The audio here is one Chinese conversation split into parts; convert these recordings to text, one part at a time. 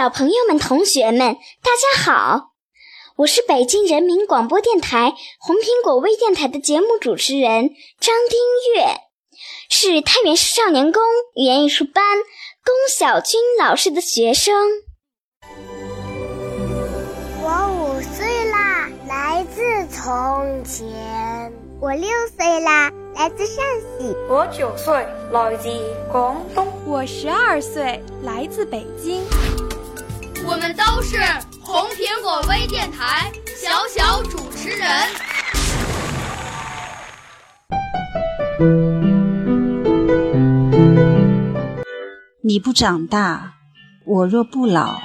小朋友们、同学们，大家好！我是北京人民广播电台红苹果微电台的节目主持人张丁月，是太原市少年宫语言艺术班龚小军老师的学生。我五岁啦，来自从前；我六岁啦，来自陕西；我九岁，来自广东；我十二岁，来自北京。我们都是红苹果微电台小小主持人。你不长大，我若不老，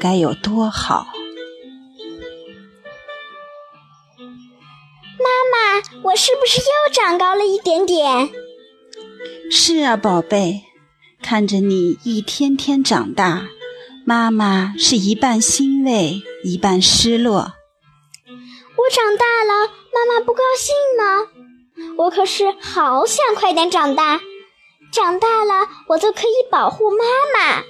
该有多好！妈妈，我是不是又长高了一点点？是啊，宝贝，看着你一天天长大。妈妈是一半欣慰，一半失落。我长大了，妈妈不高兴吗？我可是好想快点长大，长大了我就可以保护妈妈。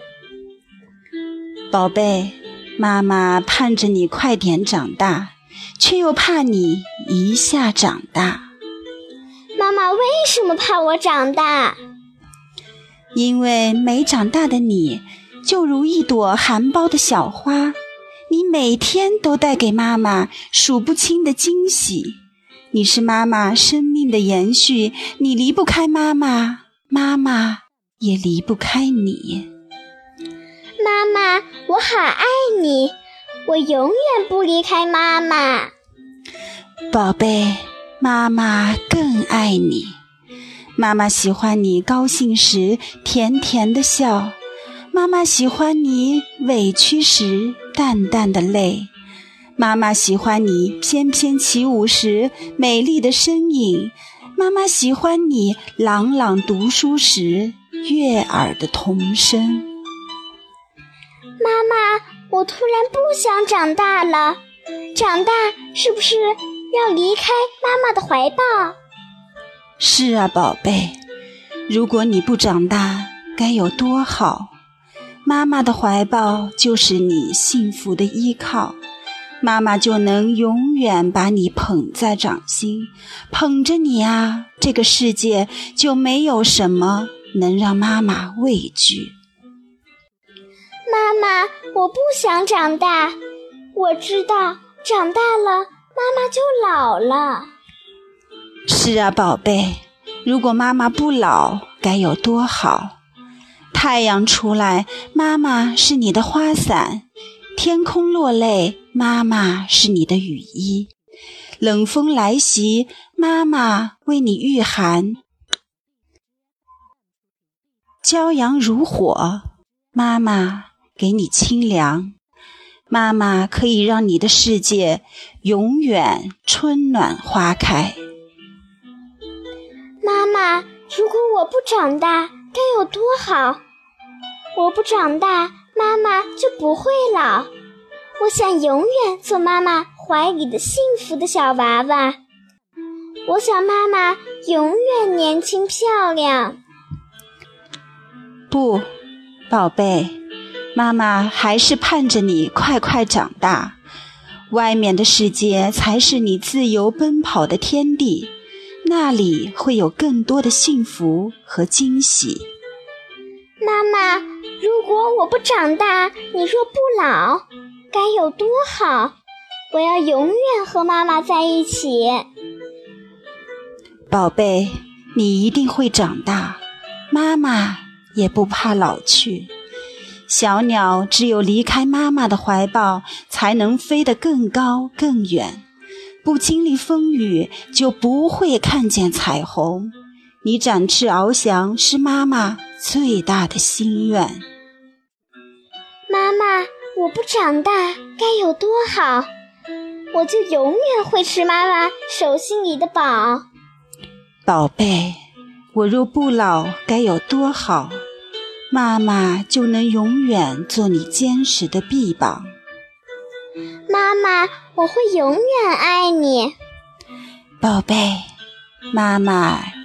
宝贝，妈妈盼着你快点长大，却又怕你一下长大。妈妈为什么怕我长大？因为没长大的你。就如一朵含苞的小花，你每天都带给妈妈数不清的惊喜。你是妈妈生命的延续，你离不开妈妈，妈妈也离不开你。妈妈，我好爱你，我永远不离开妈妈。宝贝，妈妈更爱你。妈妈喜欢你高兴时甜甜的笑。妈妈喜欢你委屈时淡淡的泪，妈妈喜欢你翩翩起舞时美丽的身影，妈妈喜欢你朗朗读书时悦耳的童声。妈妈，我突然不想长大了，长大是不是要离开妈妈的怀抱？是啊，宝贝，如果你不长大，该有多好。妈妈的怀抱就是你幸福的依靠，妈妈就能永远把你捧在掌心，捧着你啊，这个世界就没有什么能让妈妈畏惧。妈妈，我不想长大，我知道长大了妈妈就老了。是啊，宝贝，如果妈妈不老，该有多好。太阳出来，妈妈是你的花伞；天空落泪，妈妈是你的雨衣；冷风来袭，妈妈为你御寒；骄阳如火，妈妈给你清凉。妈妈可以让你的世界永远春暖花开。妈妈，如果我不长大，该有多好！我不长大，妈妈就不会老。我想永远做妈妈怀里的幸福的小娃娃。我想妈妈永远年轻漂亮。不，宝贝，妈妈还是盼着你快快长大。外面的世界才是你自由奔跑的天地，那里会有更多的幸福和惊喜。妈妈，如果我不长大，你若不老，该有多好！我要永远和妈妈在一起。宝贝，你一定会长大，妈妈也不怕老去。小鸟只有离开妈妈的怀抱，才能飞得更高更远。不经历风雨，就不会看见彩虹。你展翅翱翔，是妈妈最大的心愿。妈妈，我不长大该有多好！我就永远会吃妈妈手心里的宝。宝贝，我若不老该有多好！妈妈就能永远做你坚实的臂膀。妈妈，我会永远爱你。宝贝，妈妈